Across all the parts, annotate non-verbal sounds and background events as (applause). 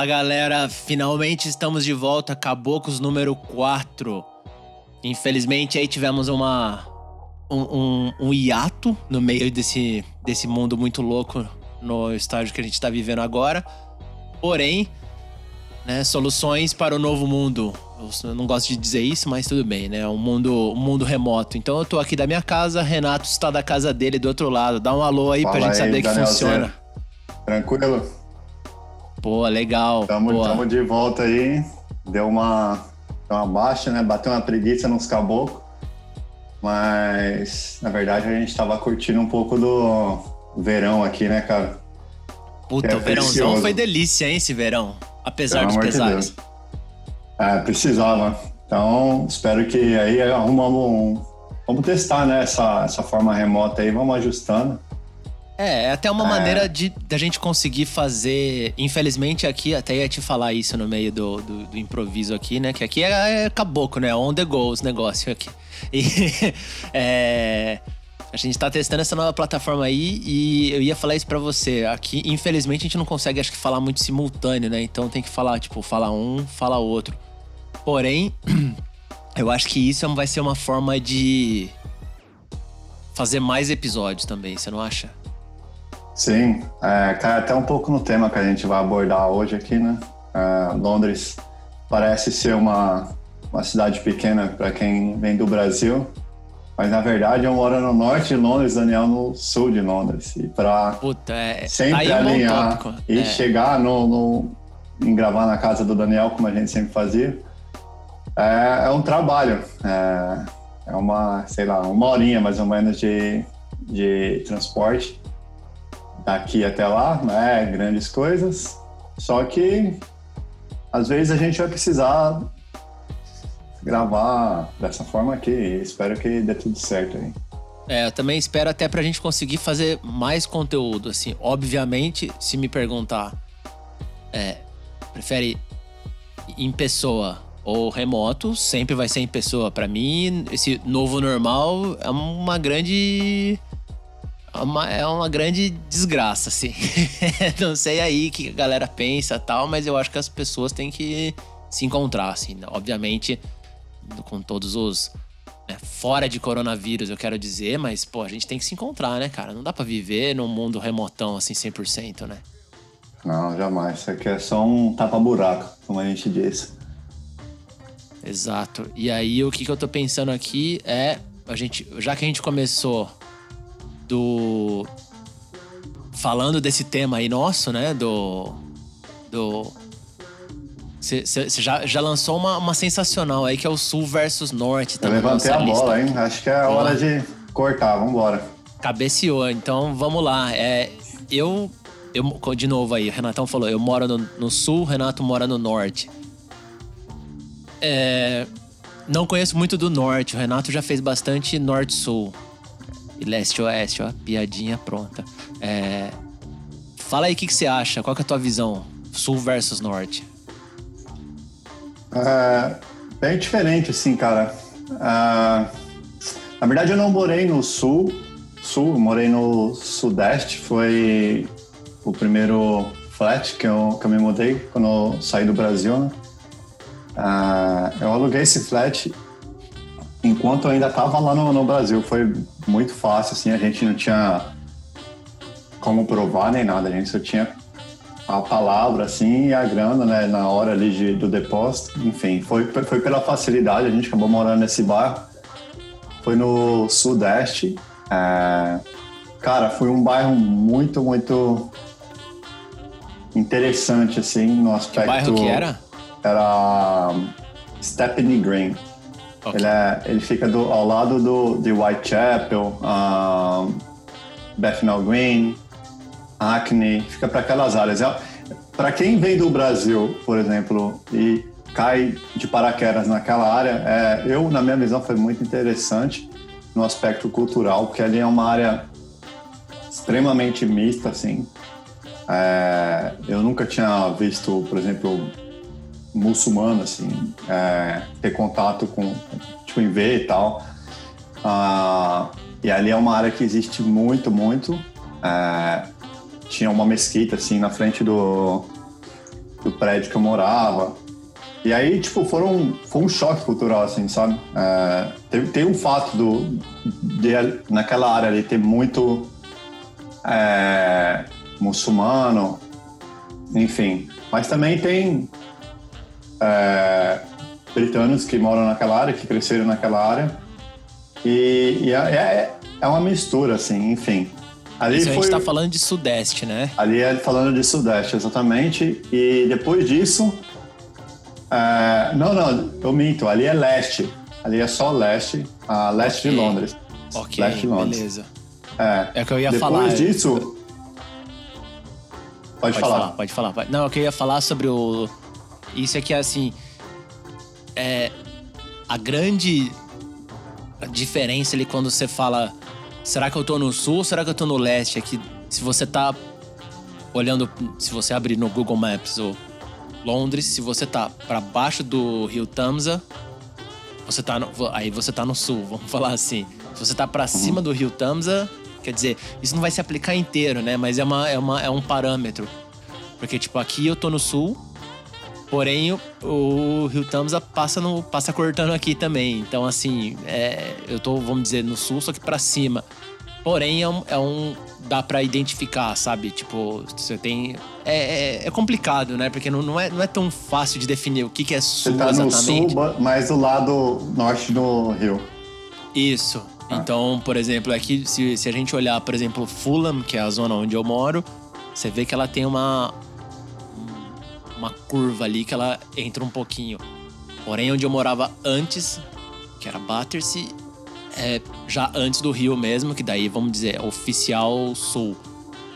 Fala galera, finalmente estamos de volta, Caboclos número 4. Infelizmente aí tivemos uma um, um, um, hiato no meio desse, desse mundo muito louco no estágio que a gente está vivendo agora. Porém, né, soluções para o novo mundo. Eu não gosto de dizer isso, mas tudo bem, né? Um mundo, um mundo remoto. Então eu tô aqui da minha casa, Renato está da casa dele do outro lado. Dá um alô aí Fala pra gente aí, saber que funciona. Tranquilo? Pô, legal. Tamo, tamo de volta aí. Deu uma, uma baixa, né? Bateu uma preguiça nos caboclos. Mas, na verdade, a gente tava curtindo um pouco do verão aqui, né, cara? Puta, é o verãozão precioso. foi delícia, hein, esse verão? Apesar Pelo dos pesares. De é, precisava. Então, espero que aí arrumamos um... Vamos testar, né, essa, essa forma remota aí, vamos ajustando. É, é até uma é. maneira de da gente conseguir fazer. Infelizmente, aqui, até ia te falar isso no meio do, do, do improviso aqui, né? Que aqui é, é caboclo, né? On the go os negócios aqui. (laughs) E é, a gente tá testando essa nova plataforma aí e eu ia falar isso para você. Aqui, infelizmente, a gente não consegue, acho que, falar muito simultâneo, né? Então tem que falar, tipo, fala um, fala outro. Porém, (clears throat) eu acho que isso vai ser uma forma de fazer mais episódios também, você não acha? Sim, é, cai até um pouco no tema que a gente vai abordar hoje aqui, né? É, Londres parece ser uma, uma cidade pequena para quem vem do Brasil, mas na verdade eu moro no norte de Londres, Daniel no sul de Londres. E para é, sempre tá alinhar e é. chegar no, no, em gravar na casa do Daniel, como a gente sempre fazia, é, é um trabalho. É, é uma, sei lá, uma horinha mais ou menos de, de transporte daqui até lá, né? Grandes coisas. Só que às vezes a gente vai precisar gravar dessa forma aqui. Espero que dê tudo certo aí. É, eu também espero até pra gente conseguir fazer mais conteúdo, assim. Obviamente, se me perguntar, é, prefere em pessoa ou remoto, sempre vai ser em pessoa. Para mim, esse novo normal é uma grande é uma, é uma grande desgraça, assim. (laughs) não sei aí o que a galera pensa tal, mas eu acho que as pessoas têm que se encontrar, assim. Né? Obviamente, com todos os. Né, fora de coronavírus, eu quero dizer, mas, pô, a gente tem que se encontrar, né, cara? Não dá para viver num mundo remotão, assim, 100%, né? Não, jamais. Isso aqui é só um tapa-buraco, como a gente disse. Exato. E aí, o que, que eu tô pensando aqui é. A gente, já que a gente começou do. Falando desse tema aí nosso, né? Do. Do. Você já, já lançou uma, uma sensacional aí que é o Sul versus Norte. Tá Eu levantei a bola, hein? Acho que é a hora de cortar, vambora. Cabeceou, então vamos lá. É, eu, eu. De novo aí, o Renatão falou: eu moro no, no Sul, o Renato mora no Norte. É, não conheço muito do Norte, o Renato já fez bastante Norte-Sul e leste-oeste, ó, piadinha pronta. É... Fala aí o que, que você acha, qual é a tua visão, sul versus norte? É, bem diferente, assim, cara. É, na verdade, eu não morei no sul, sul, morei no sudeste, foi o primeiro flat que eu, que eu me mudei quando eu saí do Brasil, né? Uh, eu aluguei esse flat enquanto eu ainda estava lá no, no, Brasil, foi muito fácil, assim, a gente não tinha como provar nem nada, a gente só tinha a palavra, assim, e a grana, né, na hora ali de, do depósito, enfim, foi, foi pela facilidade, a gente acabou morando nesse bairro, foi no Sudeste, é... cara, foi um bairro muito, muito interessante, assim, no aspecto... Que bairro que era? Era Stepney Green. Okay. Ele, é, ele fica do, ao lado do, de Whitechapel, um, Bethnal Green, Acne, fica para aquelas áreas. É, para quem vem do Brasil, por exemplo, e cai de paraquedas naquela área, é, eu, na minha visão, foi muito interessante no aspecto cultural, porque ali é uma área extremamente mista, assim. É, eu nunca tinha visto, por exemplo, muçulmano, assim, é, ter contato com, tipo, em ver e tal. Ah, e ali é uma área que existe muito, muito. É, tinha uma mesquita, assim, na frente do, do prédio que eu morava. E aí, tipo, foram, foi um choque cultural, assim, sabe? É, tem, tem um fato do, de, naquela área ali ter muito é, muçulmano, enfim. Mas também tem é, britanos que moram naquela área, que cresceram naquela área. E, e é, é, é uma mistura, assim, enfim. Ali Isso foi, a gente tá falando de Sudeste, né? Ali é falando de Sudeste, exatamente. E depois disso. É, não, não, eu minto. Ali é leste. Ali é só leste. A leste okay. de Londres. Ok, leste de Londres. beleza. É, é o que eu ia depois falar. Depois disso. Pode, pode falar. falar. Pode falar. Não, eu queria falar sobre o. Isso aqui é assim. É. A grande diferença ali quando você fala será que eu tô no sul ou será que eu tô no leste? É que se você tá olhando, se você abrir no Google Maps ou Londres, se você tá para baixo do Rio Tamsa, você tá no, aí você tá no sul, (laughs) vamos falar assim. Se você tá para cima do Rio Tamsa, quer dizer, isso não vai se aplicar inteiro, né? Mas é, uma, é, uma, é um parâmetro. Porque, tipo, aqui eu tô no sul, Porém, o, o Rio Tamsa passa, no, passa cortando aqui também. Então, assim, é, eu tô, vamos dizer, no sul, só que para cima. Porém, é um, é um dá para identificar, sabe? Tipo, você tem. É, é, é, complicado, né? Porque não, não, é, não é tão fácil de definir o que, que é sul você tá exatamente. no sul, mas do lado norte do rio. Isso. Ah. Então, por exemplo, aqui, se, se a gente olhar, por exemplo, Fulham, que é a zona onde eu moro, você vê que ela tem uma, uma curva ali que ela entra um pouquinho. Porém, onde eu morava antes, que era Battersea, é já antes do Rio mesmo, que daí, vamos dizer, é oficial sul.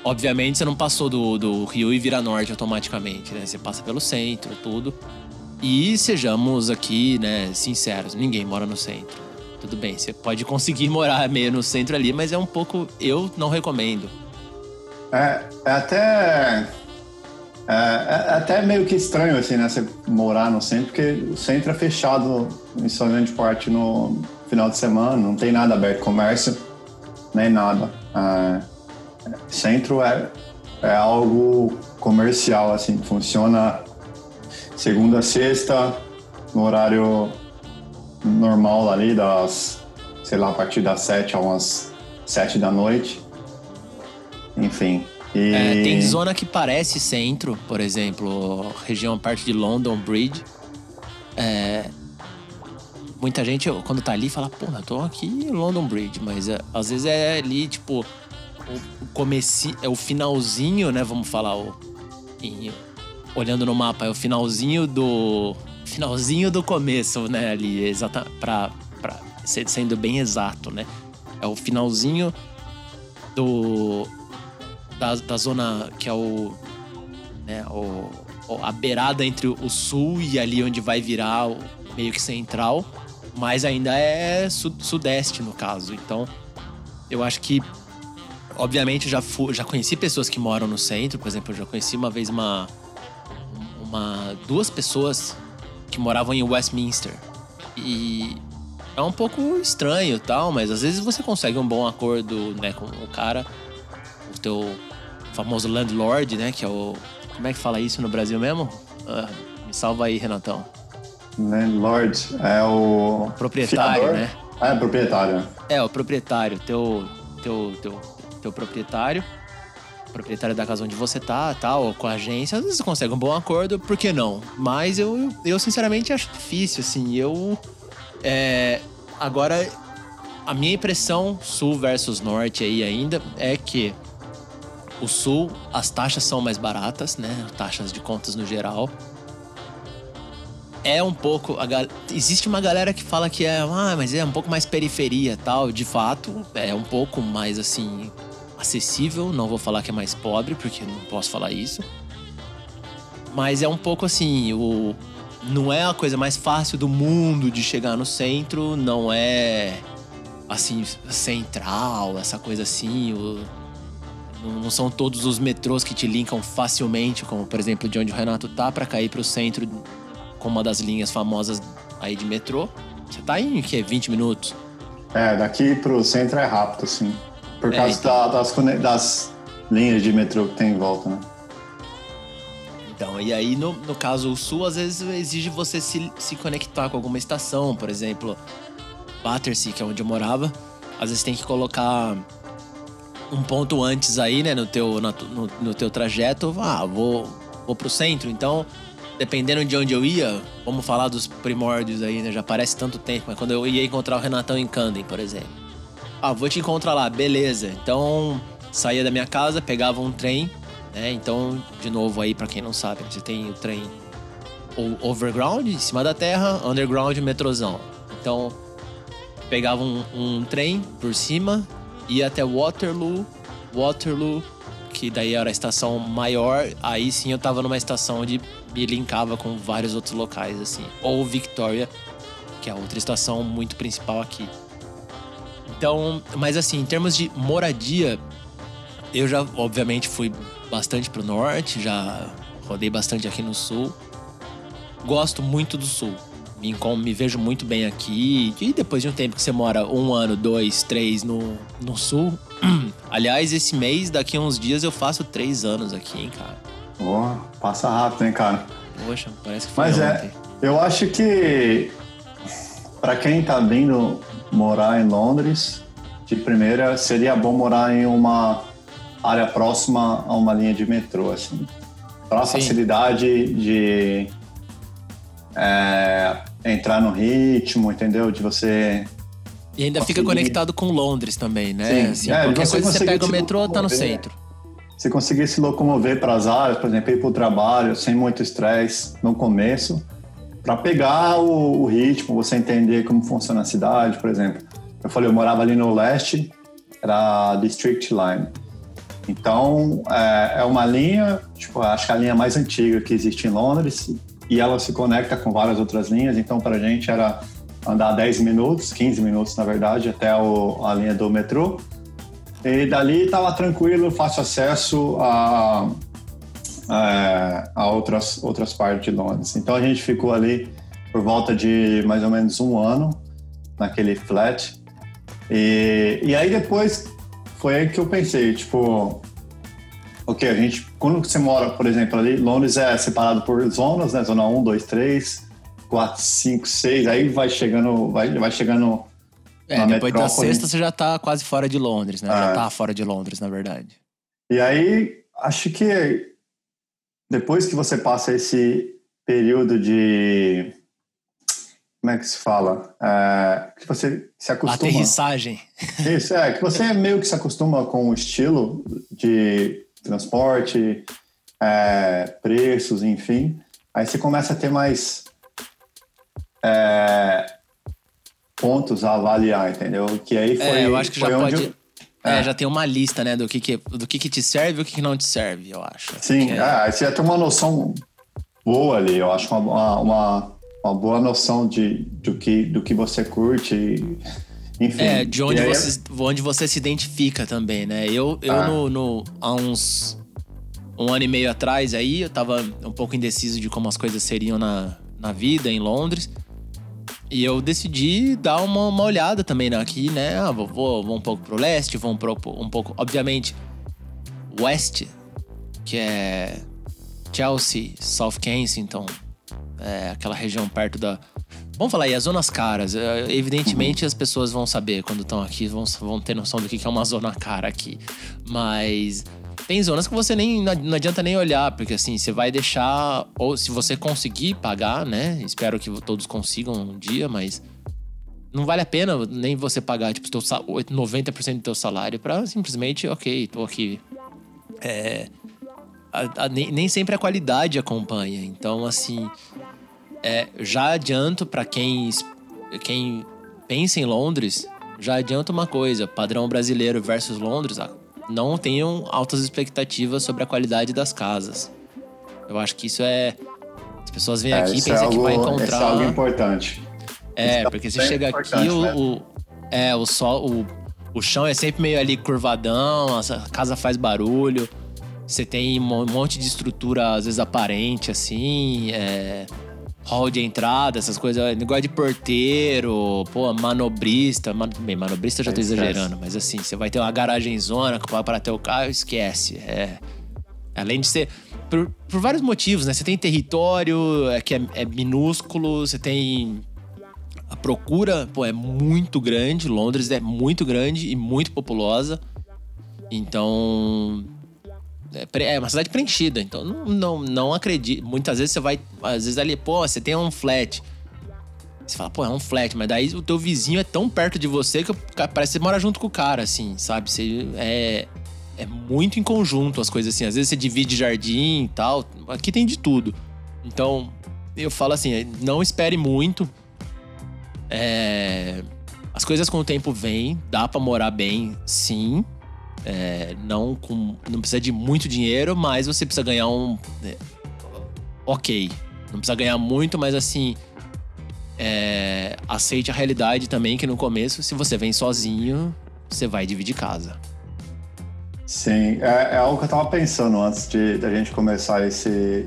Obviamente, você não passou do, do Rio e vira norte automaticamente, né? Você passa pelo centro, tudo. E sejamos aqui, né, sinceros, ninguém mora no centro. Tudo bem, você pode conseguir morar meio no centro ali, mas é um pouco. Eu não recomendo. É, é até é, é, até meio que estranho, assim, né? Você morar no centro, porque o centro é fechado em sua grande parte no final de semana, não tem nada aberto, comércio, nem nada. É, centro é, é algo comercial, assim, funciona segunda a sexta, no horário normal ali, das, sei lá, a partir das sete a umas sete da noite. Enfim, e... É, tem zona que parece centro, por exemplo, região parte de London Bridge. É, muita gente, quando tá ali, fala, pô, eu tô aqui em London Bridge, mas é, às vezes é ali, tipo, o, comeci, é o finalzinho, né? Vamos falar, o, em, olhando no mapa, é o finalzinho do. Finalzinho do começo, né? Ali, exata, pra, pra, sendo bem exato, né? É o finalzinho do da, da zona que é o, né, o, a beirada entre o sul e ali onde vai virar o meio que central, mas ainda é sudeste no caso. Então, eu acho que obviamente já já conheci pessoas que moram no centro, por exemplo, eu já conheci uma vez uma uma duas pessoas que moravam em Westminster. E é um pouco estranho, tal, mas às vezes você consegue um bom acordo, né, com o cara teu famoso landlord, né? Que é o. Como é que fala isso no Brasil mesmo? Uh, me salva aí, Renatão. Landlord é o. Proprietário, fiador? né? Ah, é, proprietário. É, o proprietário, teu, teu, teu, teu proprietário. Proprietário da casa onde você tá, tal, com a agência, às vezes você consegue um bom acordo, por que não? Mas eu, eu sinceramente acho difícil, assim. Eu. É, agora, a minha impressão, sul versus norte aí ainda, é que o sul, as taxas são mais baratas, né? Taxas de contas no geral. É um pouco. Gal... Existe uma galera que fala que é, ah, mas é um pouco mais periferia tal. De fato, é um pouco mais assim acessível. Não vou falar que é mais pobre, porque não posso falar isso. Mas é um pouco assim, o não é a coisa mais fácil do mundo de chegar no centro, não é assim central, essa coisa assim, o não são todos os metrôs que te linkam facilmente, como por exemplo de onde o Renato tá, para cair pro centro com uma das linhas famosas aí de metrô. Você tá em que 20 minutos? É, daqui pro centro é rápido, sim. Por é, causa então... da, das, das linhas de metrô que tem em volta, né? Então, e aí no, no caso o sul, às vezes exige você se, se conectar com alguma estação, por exemplo, Battersea, que é onde eu morava, às vezes tem que colocar um ponto antes aí, né, no teu, no, no, no teu trajeto. Ah, vou, vou pro centro, então dependendo de onde eu ia, vamos falar dos primórdios aí, né? Já parece tanto tempo, mas quando eu ia encontrar o Renatão em Camden, por exemplo. Ah, vou te encontrar lá, beleza. Então, saía da minha casa, pegava um trem, né? Então, de novo aí, para quem não sabe, você tem o trem overground, em cima da terra, underground, metrozão. Então, pegava um, um trem por cima, ia até Waterloo, Waterloo, que daí era a estação maior, aí sim eu tava numa estação onde me linkava com vários outros locais, assim. Ou Victoria, que é outra estação muito principal aqui. Então, mas assim, em termos de moradia, eu já, obviamente, fui bastante pro norte, já rodei bastante aqui no sul. Gosto muito do sul. Me, me vejo muito bem aqui. E depois de um tempo que você mora um ano, dois, três no, no sul. (clears throat) Aliás, esse mês, daqui a uns dias, eu faço três anos aqui, hein, cara. Oh, passa rápido, hein, cara? Poxa, parece que foi Mas é, ontem. é, eu acho que para quem tá vindo morar em Londres, de primeira, seria bom morar em uma área próxima a uma linha de metrô, assim. Para facilidade de é, entrar no ritmo, entendeu? De você. E ainda conseguir... fica conectado com Londres também, né? Sim, assim, é, qualquer coisa você pega o metrô, tá no centro. Se conseguir se locomover para as áreas, por exemplo, ir para o trabalho sem muito estresse no começo, para pegar o, o, ritmo, você entender como funciona a cidade, por exemplo. Eu falei, eu morava ali no leste, era District Line. Então, é, é uma linha, tipo, acho que é a linha mais antiga que existe em Londres, e ela se conecta com várias outras linhas. Então, para a gente era andar 10 minutos, 15 minutos, na verdade, até o, a linha do metrô. E dali estava tranquilo, fácil acesso a, a, a, outras, outras partes de Londres. Então a gente ficou ali por volta de mais ou menos um ano naquele flat. E, e aí depois foi aí que eu pensei, tipo, ok, a gente, quando você mora, por exemplo, ali, Londres é separado por zonas, né? Zona 1, 2, 3, 4, 5, 6, aí vai chegando, vai, vai chegando é, depois da sexta você já tá quase fora de Londres, né? É. Já tá fora de Londres, na verdade. E aí, acho que depois que você passa esse período de. Como é que se fala? É, que você se acostuma. Aterrissagem. Isso, é, que você meio que se acostuma com o estilo de transporte, é, preços, enfim. Aí você começa a ter mais. É, pontos a avaliar, entendeu? Que aí foi. É, eu acho que já pode. Eu... É, é, já tem uma lista, né, do que, que, do que, que te serve e o que, que não te serve, eu acho. Sim, é... é, você já tem uma noção boa ali, eu acho uma, uma, uma boa noção de, do, que, do que você curte. Enfim. É, de onde, aí... você, onde você se identifica também, né? Eu, eu ah. no, no, há uns um ano e meio atrás aí, eu tava um pouco indeciso de como as coisas seriam na, na vida em Londres. E eu decidi dar uma, uma olhada também aqui, né? Ah, vou, vou, vou, um pouco pro leste, vou um, pro, um pouco. Obviamente, West, que é Chelsea, South Kensington, é aquela região perto da. Vamos falar aí, as zonas caras. É, evidentemente, as pessoas vão saber quando estão aqui, vão, vão ter noção do que é uma zona cara aqui. Mas tem zonas que você nem não adianta nem olhar, porque assim, você vai deixar ou se você conseguir pagar, né? Espero que todos consigam um dia, mas não vale a pena nem você pagar tipo teu 90% do teu salário para simplesmente, OK, tô aqui. É, a, a, nem, nem, sempre a qualidade acompanha. Então, assim, é, já adianto para quem quem pensa em Londres, já adianto uma coisa, padrão brasileiro versus Londres, não tenham altas expectativas sobre a qualidade das casas. Eu acho que isso é. As pessoas vêm é, aqui e é pensam é algo, que vai encontrar. Isso é algo importante. É, isso porque você chega aqui, o, né? o, é, o sol, o, o chão é sempre meio ali curvadão, a casa faz barulho. Você tem um monte de estrutura, às vezes aparente, assim. É, hall de entrada, essas coisas, negócio de porteiro, pô, manobrista. Man, bem, manobrista já tô exagerando, mas assim, você vai ter uma garagem zona para ter o carro, esquece. É. Além de ser. Por, por vários motivos, né? Você tem território é, que é, é minúsculo, você tem. A procura, pô, é muito grande. Londres é muito grande e muito populosa. Então. É, é uma cidade preenchida. Então, não, não, não acredito. Muitas vezes você vai. Às vezes ali, pô, você tem um flat. Você fala, pô, é um flat, mas daí o teu vizinho é tão perto de você que parece que você mora junto com o cara, assim, sabe? Você é, é muito em conjunto as coisas assim. Às vezes você divide jardim e tal. Aqui tem de tudo. Então, eu falo assim, não espere muito. É, as coisas com o tempo vêm, dá para morar bem, sim. É, não com, não precisa de muito dinheiro, mas você precisa ganhar um, é, ok. Não precisa ganhar muito, mas assim, é, aceite a realidade também que no começo, se você vem sozinho, você vai dividir casa. Sim, é, é algo que eu estava pensando antes de, de a gente começar esse,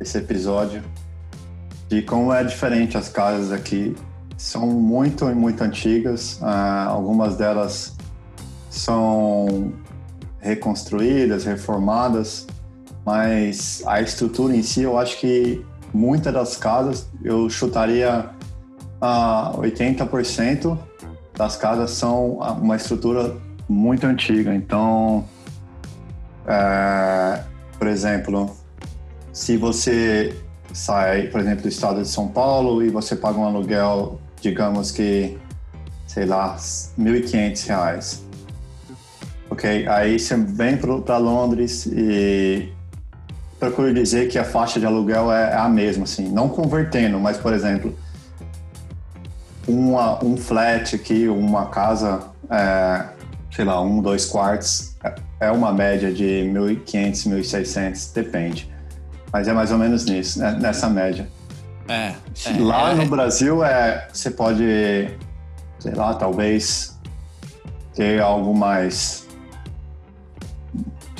esse episódio, de como é diferente as casas aqui. São muito, muito antigas, uh, algumas delas são reconstruídas, reformadas, mas a estrutura em si, eu acho que muitas das casas, eu chutaria uh, 80% das casas são uma estrutura muito antiga. Então, é, por exemplo, se você sai, por exemplo, do estado de São Paulo e você paga um aluguel, digamos que, sei lá, R$ 1.500. Ok? Aí você vem para Londres e procuro dizer que a faixa de aluguel é, é a mesma, assim, não convertendo, mas, por exemplo, uma, um flat aqui, uma casa, é, sei lá, um, dois quartos, é uma média de 1.500, 1.600, depende. Mas é mais ou menos nisso, né? nessa média. É. é lá é, no Brasil, é, você pode, sei lá, talvez ter algo mais,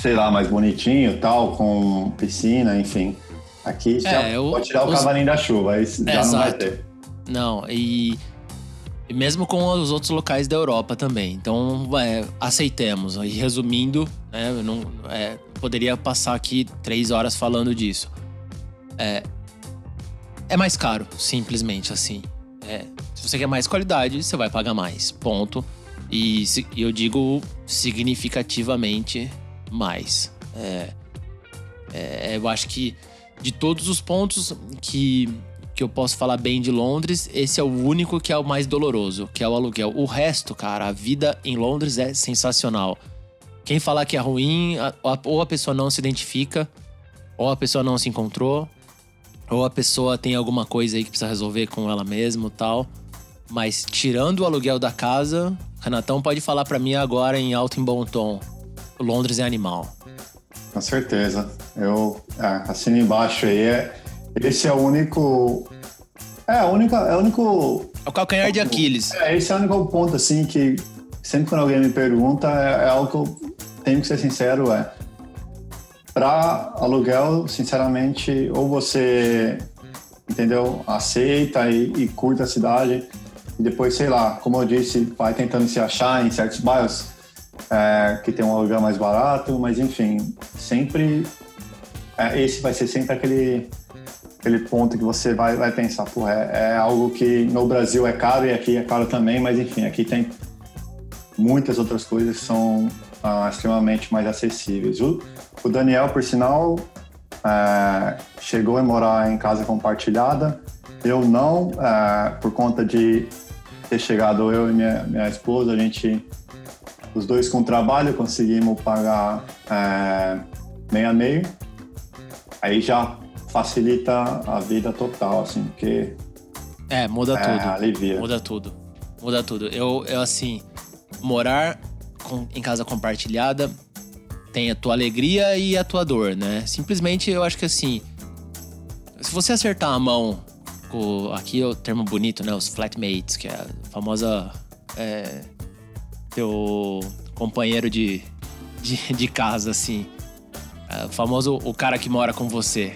sei lá, mais bonitinho, tal, com piscina, enfim. Aqui já é, pode tirar o os... cavalinho da chuva, aí já Exato. não vai ter. Não, e mesmo com os outros locais da Europa também. Então, é, aceitemos. E resumindo, né, não, é, poderia passar aqui três horas falando disso. É, é mais caro, simplesmente assim. É, se você quer mais qualidade, você vai pagar mais. Ponto. E se, eu digo significativamente mais. É, é, eu acho que de todos os pontos que que eu posso falar bem de Londres, esse é o único que é o mais doloroso, que é o aluguel. O resto, cara, a vida em Londres é sensacional. Quem falar que é ruim, ou a pessoa não se identifica, ou a pessoa não se encontrou, ou a pessoa tem alguma coisa aí que precisa resolver com ela mesma tal. Mas tirando o aluguel da casa, Renatão pode falar para mim agora em alto e bom tom. Londres é animal. Com certeza. Eu é, assino embaixo aí. É esse é o único. É, a única, é o único. É o calcanhar de Aquiles. É, esse é o único ponto, assim, que sempre quando alguém me pergunta, é, é algo que eu tenho que ser sincero, é. Para aluguel, sinceramente, ou você, entendeu, aceita e, e curta a cidade, e depois, sei lá, como eu disse, vai tentando se achar em certos bairros é, que tem um aluguel mais barato, mas enfim, sempre. É, esse vai ser sempre aquele aquele ponto que você vai, vai pensar, pô, é, é, algo que no Brasil é caro e aqui é caro também, mas enfim, aqui tem muitas outras coisas que são ah, extremamente mais acessíveis. O, o Daniel, por sinal, é, chegou a morar em casa compartilhada. Eu não, é, por conta de ter chegado eu e minha, minha esposa, a gente, os dois com trabalho, conseguimos pagar é, meio a meio. Aí já facilita a vida total, assim, porque. É, muda é, tudo. Alivia. Muda tudo. Muda tudo. Eu, eu assim, morar com, em casa compartilhada tem a tua alegria e a tua dor, né? Simplesmente eu acho que assim. Se você acertar a mão com. Aqui é o termo bonito, né? Os flatmates, que é a famosa. É, teu companheiro de, de, de casa, assim. É, o famoso o cara que mora com você.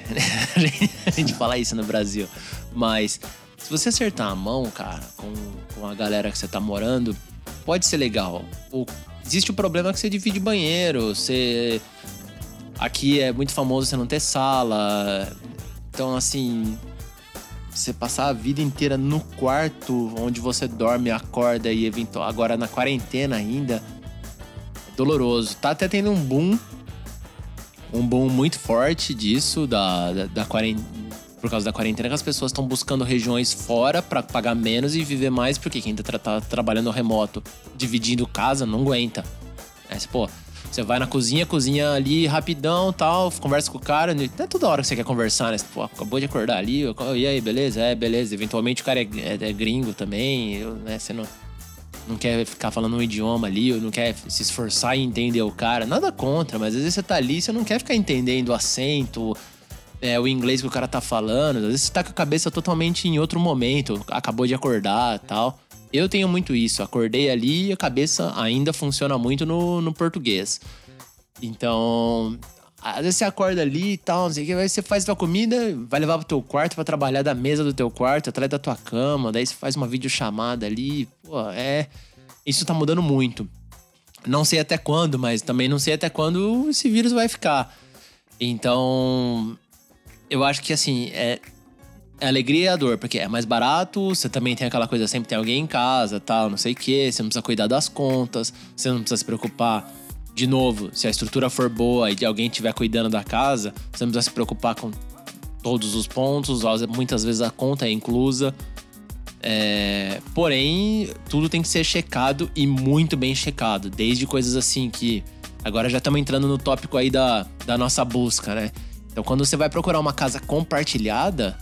(laughs) a gente fala isso no Brasil. Mas se você acertar a mão, cara, com, com a galera que você tá morando, pode ser legal. O, existe o problema que você divide banheiro, você. Aqui é muito famoso você não ter sala. Então, assim, você passar a vida inteira no quarto onde você dorme, acorda e eventual agora na quarentena ainda é doloroso. Tá até tendo um boom, um boom muito forte disso da, da, da quarentena. Por causa da quarentena, que as pessoas estão buscando regiões fora para pagar menos e viver mais, porque quem tá, tá trabalhando remoto, dividindo casa, não aguenta. É, pô, você vai na cozinha, cozinha ali rapidão tal, conversa com o cara. Não é toda hora que você quer conversar, né? Pô, acabou de acordar ali, e aí, beleza? É, beleza. Eventualmente o cara é, é, é gringo também, né? Você não, não quer ficar falando um idioma ali, ou não quer se esforçar em entender o cara. Nada contra, mas às vezes você tá ali, você não quer ficar entendendo o acento, é, o inglês que o cara tá falando. Às vezes você tá com a cabeça totalmente em outro momento, acabou de acordar tal. Eu tenho muito isso. Acordei ali e a cabeça ainda funciona muito no, no português. Então, às vezes você acorda ali e tal, não sei o que, aí você faz tua comida, vai levar pro teu quarto para trabalhar da mesa do teu quarto, atrás da tua cama, daí você faz uma videochamada ali. Pô, é. Isso tá mudando muito. Não sei até quando, mas também não sei até quando esse vírus vai ficar. Então, eu acho que assim, é, a alegria e a dor, porque é mais barato, você também tem aquela coisa, sempre tem alguém em casa, tal, não sei o quê, você não precisa cuidar das contas, você não precisa se preocupar. De novo, se a estrutura for boa e alguém estiver cuidando da casa, você não precisa se preocupar com todos os pontos, muitas vezes a conta é inclusa. É, porém, tudo tem que ser checado e muito bem checado. Desde coisas assim que. Agora já estamos entrando no tópico aí da, da nossa busca, né? Então, quando você vai procurar uma casa compartilhada,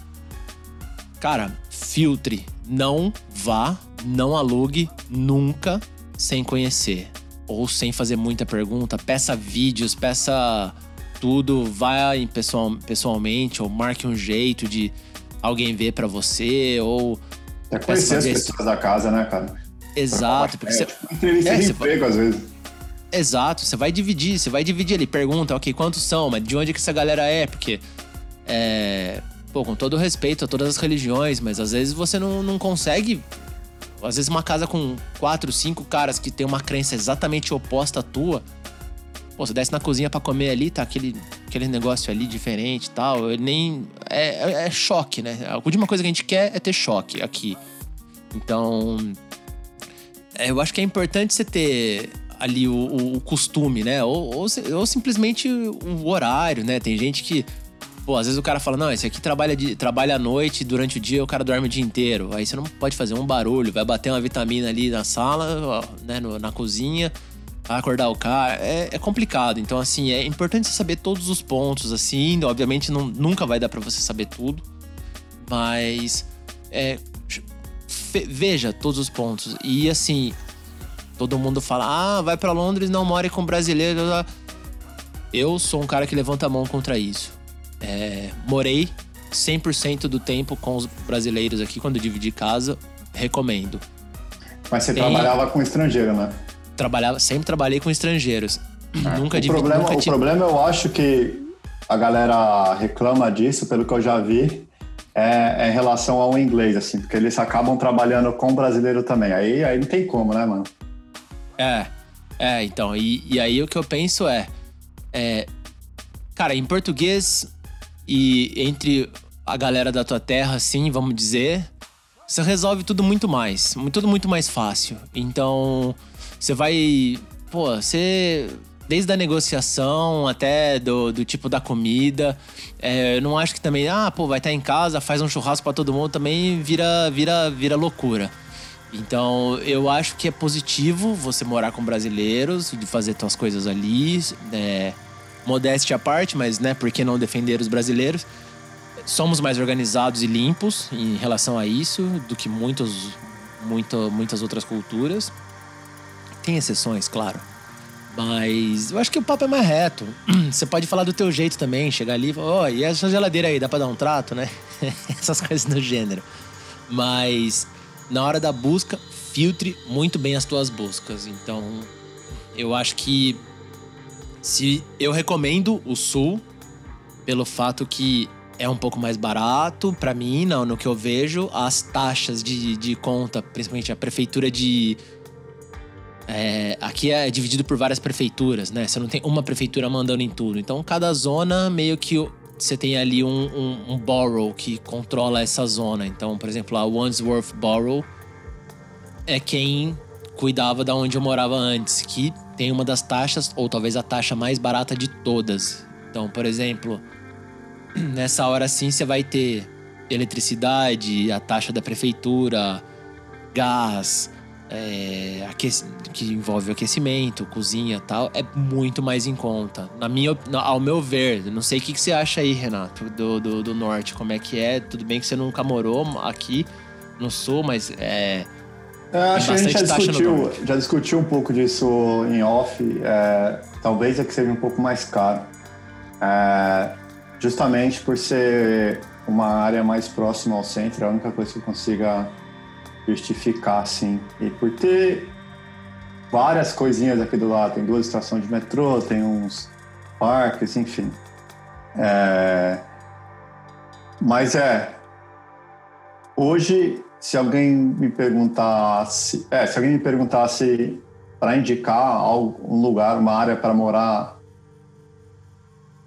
Cara, filtre. Não vá, não alugue nunca sem conhecer. Ou sem fazer muita pergunta. Peça vídeos, peça tudo. Vai pessoal, pessoalmente, ou marque um jeito de alguém ver para você, ou. É conhecer as pessoas da casa, né, cara? Exato. Porque é, você... Tipo, entrevista é, de emprego, às vezes. Exato, você vai dividir, você vai dividir ali, pergunta, ok, quantos são, mas de onde que essa galera é, porque é, pô, com todo respeito a todas as religiões, mas às vezes você não, não consegue. Às vezes uma casa com quatro, cinco caras que tem uma crença exatamente oposta à tua. Pô, você desce na cozinha para comer ali, tá aquele, aquele negócio ali diferente e tal. Eu nem. É, é, é, choque, né? A última coisa que a gente quer é ter choque aqui. Então. É, eu acho que é importante você ter ali o, o, costume, né? Ou, ou, ou simplesmente o horário, né? Tem gente que Pô, às vezes o cara fala, não, esse aqui trabalha, de, trabalha à noite, durante o dia o cara dorme o dia inteiro. Aí você não pode fazer um barulho, vai bater uma vitamina ali na sala, né, no, na cozinha, vai acordar o cara. É, é, complicado. Então, assim, é importante você saber todos os pontos, assim. Obviamente, não, nunca vai dar para você saber tudo. Mas, é, veja todos os pontos. E, assim, todo mundo fala, ah, vai para Londres, não more com brasileiro. Eu sou um cara que levanta a mão contra isso. É, morei 100% do tempo com os brasileiros aqui quando dividi casa. Recomendo. Mas você Tem... trabalhava com estrangeiro, né? Trabalhava, sempre trabalhei com estrangeiros. É. Nunca o dividi, problema, nunca O problema eu acho que a galera reclama disso, pelo que eu já vi, é, é, em relação ao inglês, assim, porque eles acabam trabalhando com brasileiro também. Aí, aí não tem como, né, mano? É, é, então. E, e aí o que eu penso é, é. Cara, em português e entre a galera da tua terra, assim, vamos dizer, você resolve tudo muito mais, tudo muito mais fácil. Então, você vai, pô, você desde a negociação até do, do tipo da comida. É, eu não acho que também, ah, pô, vai estar em casa, faz um churrasco para todo mundo, também vira, vira, vira loucura. Então, eu acho que é positivo você morar com brasileiros, de fazer suas coisas ali. É, modéstia à parte, mas né, por que não defender os brasileiros? Somos mais organizados e limpos em relação a isso do que muitos, muito, muitas outras culturas. Tem exceções, claro. Mas eu acho que o papo é mais reto. (clears throat) Você pode falar do teu jeito também, chegar ali e falar, oh, e essa geladeira aí, dá pra dar um trato, né? (laughs) Essas coisas do gênero. Mas na hora da busca, filtre muito bem as tuas buscas. Então, eu acho que se eu recomendo o Sul pelo fato que é um pouco mais barato para mim, não, no que eu vejo, as taxas de, de conta, principalmente a prefeitura de É, aqui é dividido por várias prefeituras, né? Você não tem uma prefeitura mandando em tudo. Então, cada zona meio que você tem ali um, um, um borough que controla essa zona. Então, por exemplo, a Wandsworth Borough é quem cuidava da onde eu morava antes, que tem uma das taxas, ou talvez a taxa mais barata de todas. Então, por exemplo, (clears throat) nessa hora sim você vai ter eletricidade, a taxa da prefeitura, gás, é, que envolve aquecimento, cozinha tal, é muito mais em conta. Na minha, ao meu ver, não sei o que, que você acha aí, Renato, do, do, do, norte, como é que é. Tudo bem que você nunca morou aqui no sul, mas é. É acho que a gente já discutiu, já discutiu um pouco disso em off. É, talvez é que seja um pouco mais caro. É, justamente por ser uma área mais próxima ao centro, é a única coisa que eu consiga justificar, assim. E por ter várias coisinhas aqui do lado, tem duas estações de metrô, tem uns parques, enfim. É... Mas é. Hoje, se alguém me perguntasse. É, se alguém me perguntasse para indicar um lugar, uma área para morar,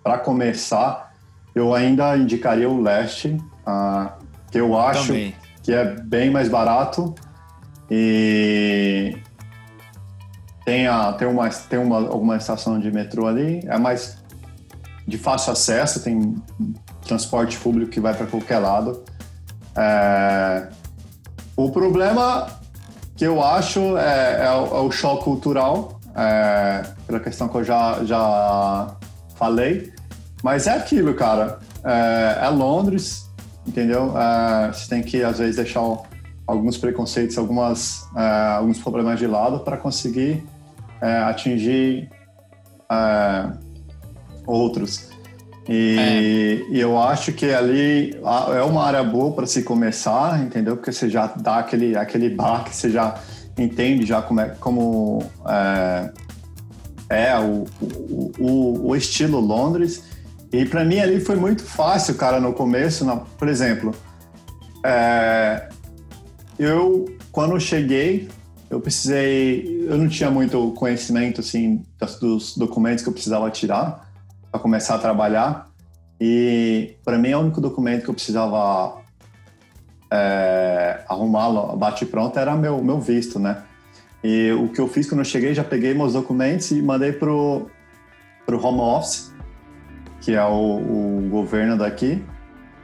para começar, eu ainda indicaria o leste, ah, que eu acho Também que é bem mais barato e tem, a, tem, uma, tem uma, alguma estação de metrô ali, é mais de fácil acesso, tem transporte público que vai para qualquer lado. É, o problema que eu acho é, é, o, é o, choque cultural, é, pela questão que eu já, já falei, mas é aquilo, cara. É, é Londres, entendeu? Uh, você tem que, às vezes, deixar alguns preconceitos, algumas, uh, alguns problemas de lado para conseguir atingir outros. E, é. e, eu acho que ali é uma área boa para se começar, entendeu? Porque você já dá aquele, aquele baque, você já entende já como é, como, é, é o, o, o, o estilo Londres e para mim ali foi muito fácil, cara, no começo. Na, por exemplo, é, eu, quando cheguei, eu precisei. Eu não tinha muito conhecimento, assim, dos documentos que eu precisava tirar para começar a trabalhar. E para mim, o único documento que eu precisava é, arrumar, bate pronto, era meu, meu visto, né? E o que eu fiz quando eu cheguei, já peguei meus documentos e mandei pro, pro home office que é o, o, governo daqui.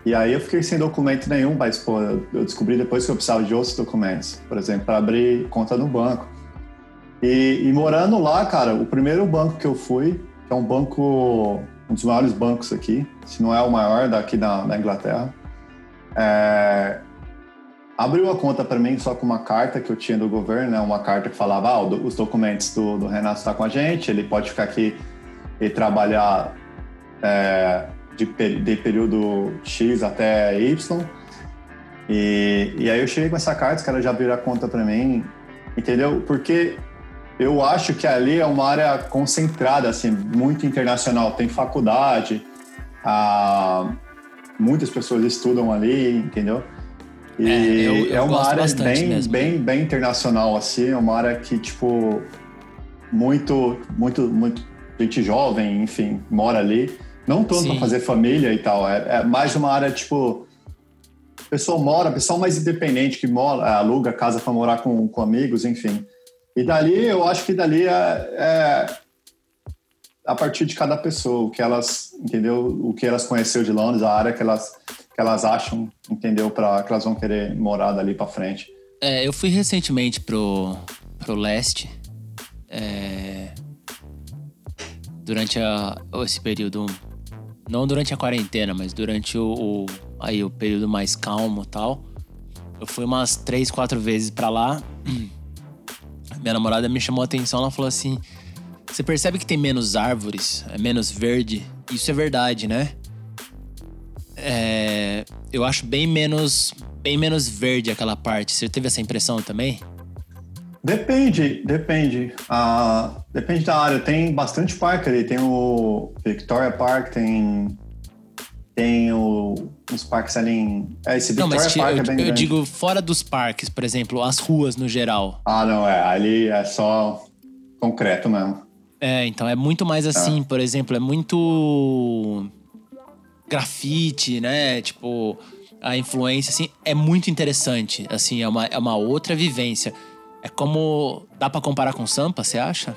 E aí eu fiquei sem documento nenhum, mas pô, eu descobri depois que eu precisava de outros documentos, por exemplo, para abrir conta no banco. E, e, morando lá, cara, o primeiro banco que eu fui, é um banco, um dos maiores bancos aqui, se não é o maior daqui da, da Inglaterra, é, abriu a conta para mim só com uma carta que eu tinha do governo, né, uma carta que falava, ah, os documentos do, do Renato estão tá com a gente, ele pode ficar aqui e trabalhar é, de, de, período X até Y. E, e aí eu cheguei com essa carta, os caras já viram a conta para mim, entendeu? Porque eu acho que ali é uma área concentrada, assim, muito internacional. Tem faculdade, ah, muitas pessoas estudam ali, entendeu? E é, eu, eu é uma área bem, mesmo. bem, bem internacional, assim, é uma área que, tipo, muito, muito, muito gente jovem, enfim, mora ali. Não tanto para fazer família e tal, é, é, mais uma área tipo. Pessoa mora, pessoal mais independente que mora, aluga casa para morar com, com amigos, enfim. E dali, eu acho que dali é, é, a partir de cada pessoa, o que elas, entendeu? O que elas conheceu de Londres, a área que elas, que elas acham, entendeu? Para que elas vão querer morar dali para frente. É, eu fui recentemente pro, pro leste. É, durante a, esse período não durante a quarentena, mas durante o, o aí o período mais calmo e tal. Eu fui umas três, quatro vezes para lá. (clears throat) Minha namorada me chamou a atenção, ela falou assim: "Você percebe que tem menos árvores, é menos verde? Isso é verdade, né?" É, eu acho bem menos bem menos verde aquela parte. Você teve essa impressão também? Depende, depende. Ah, depende da área. Tem bastante parque ali. Tem o Victoria Park, tem, tem o uns parques ali em. É, esse Não, Victoria mas Park eu, é bem eu grande. digo fora dos parques, por exemplo, as ruas no geral. Ah, não, é. Ali é só concreto mesmo. É, então é muito mais assim, por exemplo, é muito grafite, né? Tipo, a influência, assim, é muito interessante. Assim, é uma, é uma outra vivência. É como. Dá pra comparar com Sampa, você acha?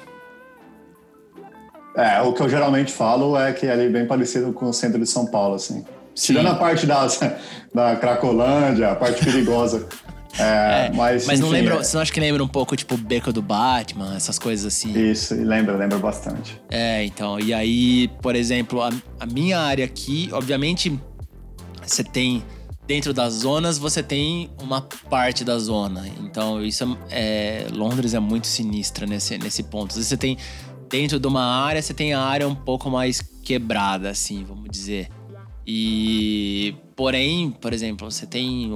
É, o que eu geralmente falo é que é ali bem parecido com o centro de São Paulo, assim. Tirando a parte das, (laughs) da Cracolândia, a parte perigosa. (laughs) É, mas, Mas não enfim, lembra. é- Você não acha que lembra um pouco, tipo, o beco do Batman, essas coisas assim? Isso, lembra, lembra bastante. É, então. E aí, por exemplo, a, a minha área aqui, obviamente, você tem. Dentro das zonas, você tem uma parte da zona. Então, isso é. é- Londres é muito sinistra nesse, nesse ponto. Às vezes você tem. Dentro de uma área, você tem a área um pouco mais quebrada, assim, vamos dizer. E. Porém, por exemplo, você tem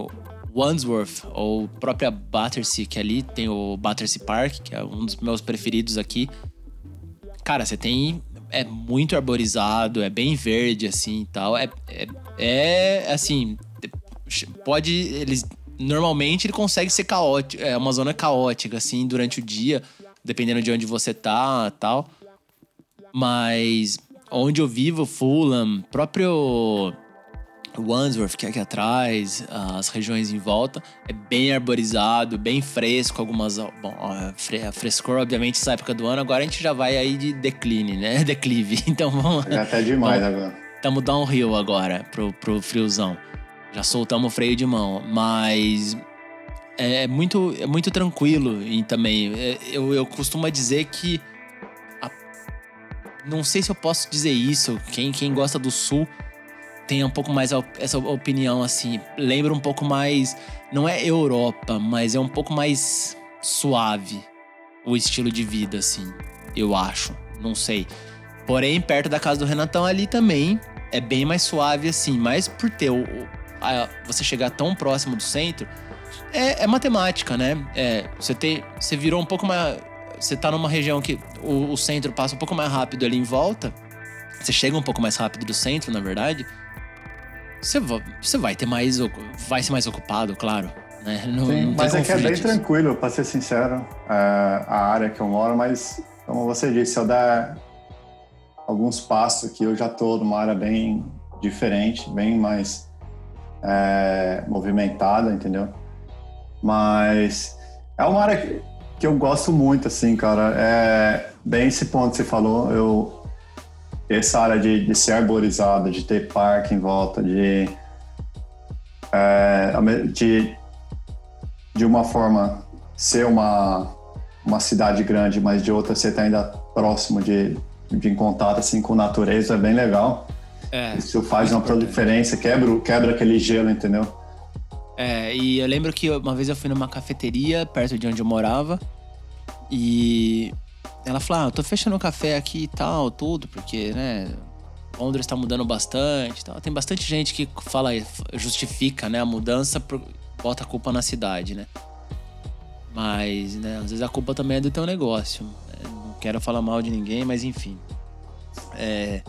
Wandsworth, ou própria Battersea, que ali tem o Battersea Park, que é um dos meus preferidos aqui. Cara, você tem. É muito arborizado, é bem verde, assim e tal. É, é, é, assim. Pode. Eles. Normalmente ele consegue ser caótico. É uma zona caótica, assim, durante o dia, dependendo de onde você tá tal. Mas onde eu vivo, Fulham, próprio Wandsworth, que é aqui atrás, as regiões em volta, é bem arborizado, bem fresco, algumas. Bom, a fre- a frescor, obviamente, essa época do ano, agora a gente já vai aí de decline, né? (laughs) Declive. Então vamos. É até demais agora. Tamo downhill agora pro, pro friozão. Já soltamos o freio de mão, mas é muito, é muito tranquilo e também é, eu, eu costumo dizer que não sei se eu posso dizer isso. Quem, quem gosta do sul tem um pouco mais essa opinião assim. Lembra um pouco mais, não é Europa, mas é um pouco mais suave o estilo de vida assim. Eu acho, não sei. Porém, perto da casa do Renatão ali também é bem mais suave assim, mas por ter o, a- você chegar tão próximo do centro, é, é matemática, né? É, você tem, você virou um pouco mais, você tá numa região que o, o centro passa um pouco mais rápido ali em volta. Você chega um pouco mais rápido do centro, na verdade. Você, você vai ter mais, vai ser mais ocupado, claro. Né? Não, Sim, não mas é que é bem tranquilo, pra ser sincero, é, a área que eu moro, mas como você disse, se eu der alguns passos aqui, eu já tô numa área bem diferente, bem mais é, movimentada, entendeu? Mas é uma área que, que eu gosto muito, assim, cara. É bem esse ponto que você falou, eu essa área de, de ser arborizada, de ter parque em volta, de é, de de uma forma ser uma, uma cidade grande, mas de outra você tá ainda próximo de, de em contato assim com a natureza, é bem legal. É, Isso faz uma importante. diferença, quebra, quebra aquele gelo, entendeu? É, e eu lembro que uma vez eu fui numa cafeteria perto de onde eu morava e ela falou: Ah, eu tô fechando o café aqui e tal, tudo, porque, né, Londres tá mudando bastante tal. Tem bastante gente que fala, justifica, né, a mudança, bota a culpa na cidade, né? Mas, né, às vezes a culpa também é do teu negócio. É, Não quero falar mal de ninguém, mas enfim. É.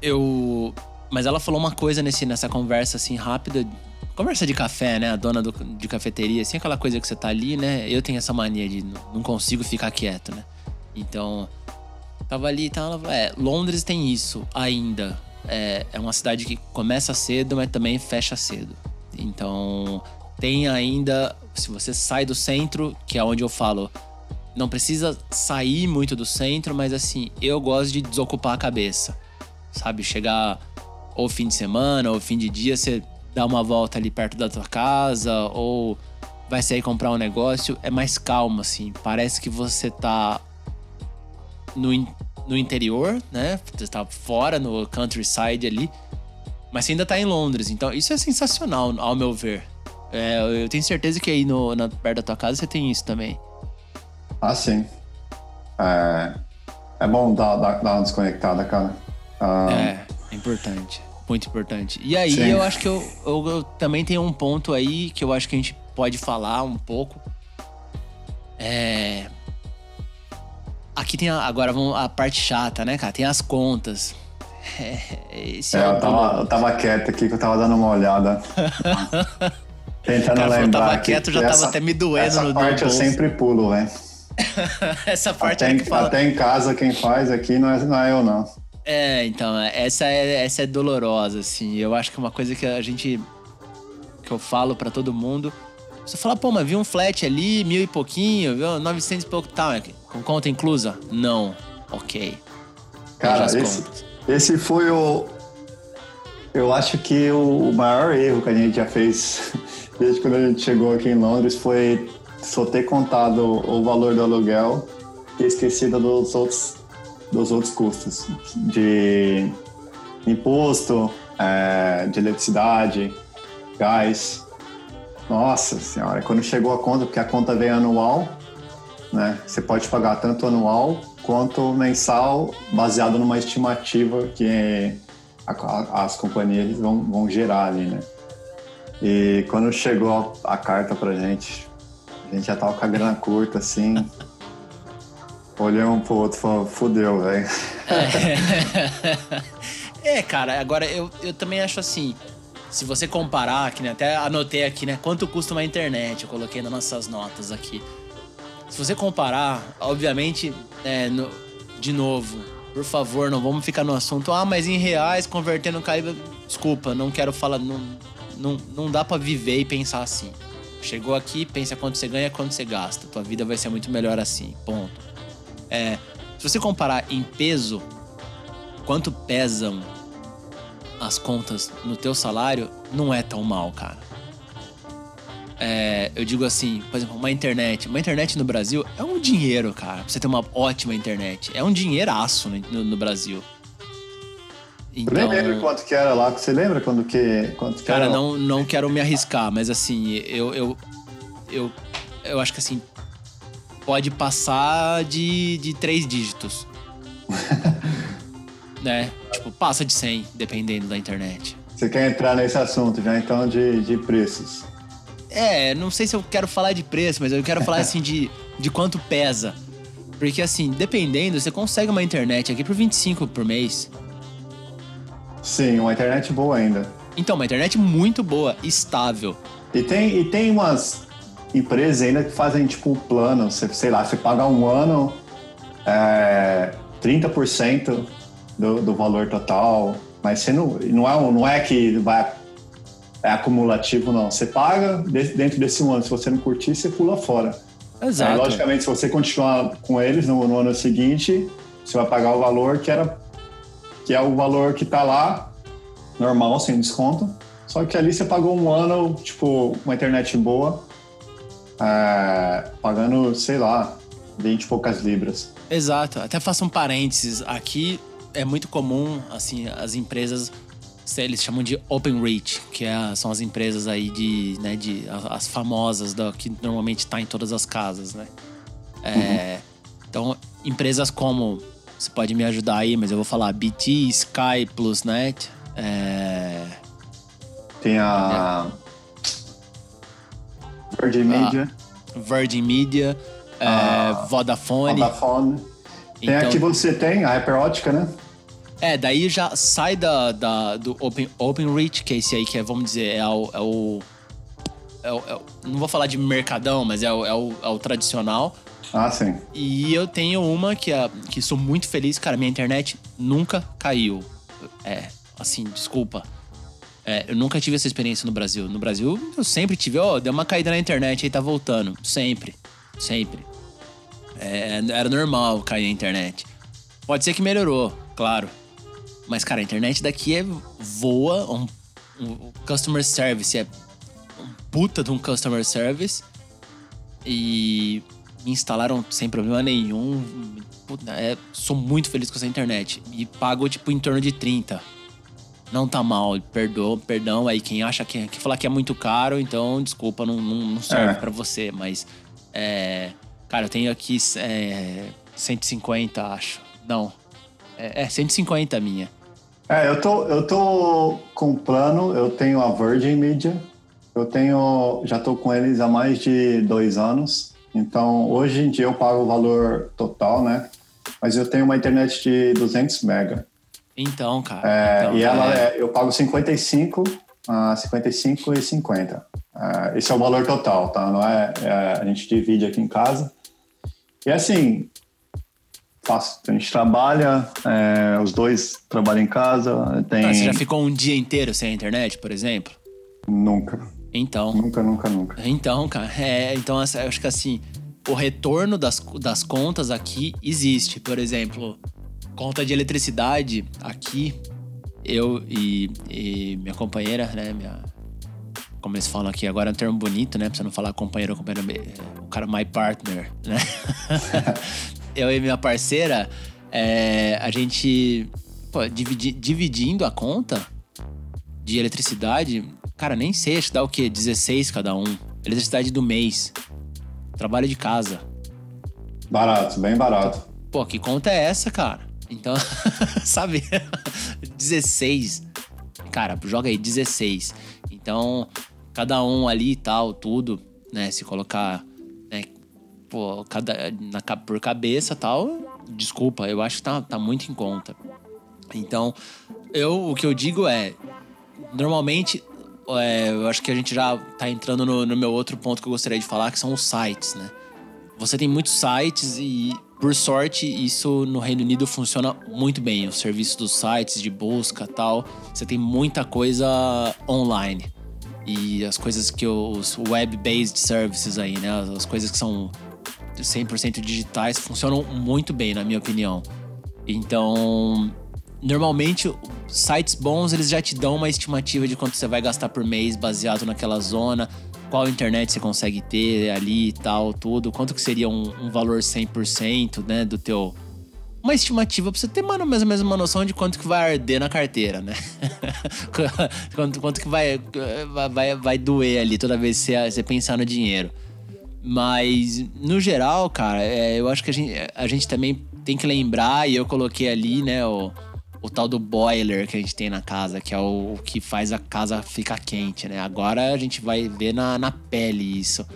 Eu. Mas ela falou uma coisa nesse, nessa conversa assim rápida. Conversa de café, né? A dona do- de cafeteria, assim, aquela coisa que você tá ali, né? Eu tenho essa mania de não consigo ficar quieto, né? Então, tava ali e falou: É, Londres tem isso ainda. É, é uma cidade que começa cedo, mas também fecha cedo. Então, tem ainda. Se você sai do centro, que é onde eu falo, não precisa sair muito do centro, mas assim, eu gosto de desocupar a cabeça. Sabe? Chegar ou fim de semana, ou fim de dia, você dá uma volta ali perto da tua casa, ou vai sair comprar um negócio, é mais calmo, assim. Parece que você tá no, no interior, né? Você tá fora, no countryside ali. Mas você ainda tá em Londres, então isso é sensacional, ao meu ver. É, eu tenho certeza que aí no, na, perto da tua casa você tem isso também. Ah, sim. É, é bom dar, dar, dar uma desconectada, cara. Ah, É, é importante. Muito importante. E aí Sim. eu acho que eu, eu- eu também tenho um ponto aí que eu acho que a gente pode falar um pouco. É. Aqui tem a- agora vamos, a parte chata, né, cara? Tem as contas. é, (laughs) esse é, é eu, tava, eu tava quieto aqui que eu tava dando uma olhada. (laughs) Tentando Cara, lembrar. Eu tava quieto, já essa, tava até me doendo essa no parte eu sempre pulo, velho. (laughs) essa parte até, é que fala. Até em casa, quem faz aqui não é, não é eu, não. É, então, essa é, essa é dolorosa, assim. Eu acho que é uma coisa que a gente. que eu falo para todo mundo. Você fala, pô, mas vi um flat ali, mil e pouquinho, viu? 900 e pouco, tá, com conta inclusa? Não. Ok. Cara, esse, esse foi o. Eu acho que o maior erro que a gente já fez (laughs) desde quando a gente chegou aqui em Londres foi só ter contado o valor do aluguel e esquecido dos outros, dos outros custos de imposto, é, de eletricidade, gás. Nossa senhora, quando chegou a conta, porque a conta vem anual, né? Você pode pagar tanto anual quanto mensal, baseado numa estimativa que a, a, as companhias vão, vão gerar ali, né? E quando chegou a, a carta pra gente, a gente já tava com a grana curta, assim. Olhei um pro outro e falou, fudeu, velho. (laughs) É. é, cara, agora eu, eu também acho assim se você comparar, que né, até anotei aqui, né? Quanto custa uma internet? Eu coloquei nas nossas notas aqui. Se você comparar, obviamente, é, no, de novo, por favor, não vamos ficar no assunto. Ah, mas em reais, convertendo caída. Desculpa, não quero falar. Não, não, não dá para viver e pensar assim. Chegou aqui, pensa quanto você ganha, quanto você gasta. Tua vida vai ser muito melhor assim. Ponto. É, se você comparar em peso, quanto pesam as contas no teu salário, não é tão mal, cara. É, eu digo assim, por exemplo, uma internet. Uma internet no Brasil é um dinheiro, cara. Pra você ter uma ótima internet. É um dinheiraço no, no Brasil. Então, eu nem lembro então quanto que era lá. Você lembra quando que, quanto que cara, era? não, não quero me arriscar, mas assim, eu, eu, eu, eu acho que assim, pode passar de, de três dígitos. (laughs) né? Tipo, passa de 100, dependendo da internet. Você quer entrar nesse assunto já então de, de preços? É, não sei se eu quero falar de preço, mas eu quero falar assim de, de quanto pesa. Porque assim, dependendo, você consegue uma internet aqui por 25 por mês. Sim, uma internet boa ainda. Então, uma internet muito boa, estável. E tem, e tem umas empresas ainda que fazem tipo um plano, você, sei lá, você paga um ano é, 30% do, do valor total, mas você não, não, é, não é que vai é acumulativo, não. Você paga dentro desse um ano. Se você não curtir, você pula fora. Exato. Aí, logicamente, se você continuar com eles no, no, ano seguinte, você vai pagar o valor que era que é o valor que está lá, normal, sem desconto. Só que ali você pagou um ano, tipo, uma internet boa, é, pagando, sei lá, 20 e poucas libras. Exato. Até faço um parênteses. Aqui é muito comum, assim, as empresas eles chamam de Open Reach, que é, são as empresas aí de, né, de as famosas da, que normalmente está em todas as casas, né? É, uhum. Então, empresas como você pode me ajudar aí, mas eu vou falar BT, Sky, PlusNet. É... Tem a Virgin Media. Virgin Media, é, Vodafone. Vodafone. Tem então, a que você tem, a Hyperótica, né? É, daí já sai da, da, do Open, Open Reach, que é esse aí que é, vamos dizer, é o. É o, é o, é o não vou falar de mercadão, mas é o, é o, é o tradicional. Ah, sim. E eu tenho uma que, é, que sou muito feliz, cara. Minha internet nunca caiu. É, assim, desculpa. É, eu nunca tive essa experiência no Brasil. No Brasil, eu sempre tive, ó, oh, deu uma caída na internet aí tá voltando. Sempre. Sempre. É, era normal cair a internet. Pode ser que melhorou, claro. Mas, cara, a internet daqui é voa, um, um customer service é um puta de um customer service. E me instalaram sem problema nenhum. Puta, é, sou muito feliz com essa internet. E pago, tipo, em torno de 30. Não tá mal, perdoa, perdão. Aí quem acha que, que falar que é muito caro, então desculpa, não, não, não serve é. para você. Mas, é, cara, eu tenho aqui é, 150, acho. Não, é, é 150 a minha. É, eu tô, eu tô com plano, eu tenho a Virgin Media, eu tenho, já tô com eles há mais de dois anos, então hoje em dia eu pago o valor total, né? Mas eu tenho uma internet de 200 mega. Então, cara. É, então, e ela é- é, eu pago 55, ah, 55 e 50. Ah, esse é o valor total, tá? Não é, é, a gente divide aqui em casa. E assim, fácil. A gente trabalha, é, os dois trabalham em casa, tem Ah, Você já ficou um dia inteiro sem a internet, por exemplo? nunca, Então. nunca, nunca, nunca. Então, cara, é, então eu acho que assim, o retorno das, das contas aqui existe. Por exemplo, conta de eletricidade aqui, eu e, e minha companheira, né, minha como eles falam aqui, agora é um termo bonito, né? Pra você não falar companheiro, companheiro, o cara my partner, né? (laughs) eu e minha parceira, é, a gente, pô, dividi- dividindo a conta de eletricidade, cara, nem sei, acho que dá o quê? 16 cada um. Eletricidade do mês. Trabalho de casa. Barato, bem barato. Pô, que conta é essa, cara? Então, (laughs) sabe? (laughs) 16. Cara, joga aí, 16. Então, cada um ali e tal, tudo, né? Se colocar, né? Pô, cada, na, por cabeça tal, desculpa, eu acho que tá, tá muito em conta. Então, eu, o que eu digo é, normalmente, é, eu acho que a gente já tá entrando no, no meu outro ponto que eu gostaria de falar, que são os sites, né? Você tem muitos sites e, por sorte, isso no Reino Unido funciona muito bem. O serviço dos sites de busca tal. Você tem muita coisa online. E as coisas que os web-based services aí, né? As- As coisas que são 100% digitais funcionam muito bem, na minha opinião. Então, normalmente, sites bons eles já te dão uma estimativa de quanto você vai gastar por mês baseado naquela zona, qual internet você consegue ter ali e tal, tudo, quanto que seria um, um valor 100%, né, do teu... Uma estimativa pra você ter, mano, mais ou menos uma noção de quanto que vai arder na carteira, né? (laughs) quanto, quanto que vai, vai, vai, doer ali toda vez que você, você pensar no dinheiro. Mas, no geral, cara, é, eu acho que a gente, a gente também tem que lembrar, e eu coloquei ali, né, o, o tal do boiler que a gente tem na casa, que é o, o que faz a casa ficar quente, né? Agora a gente vai ver na, na pele isso.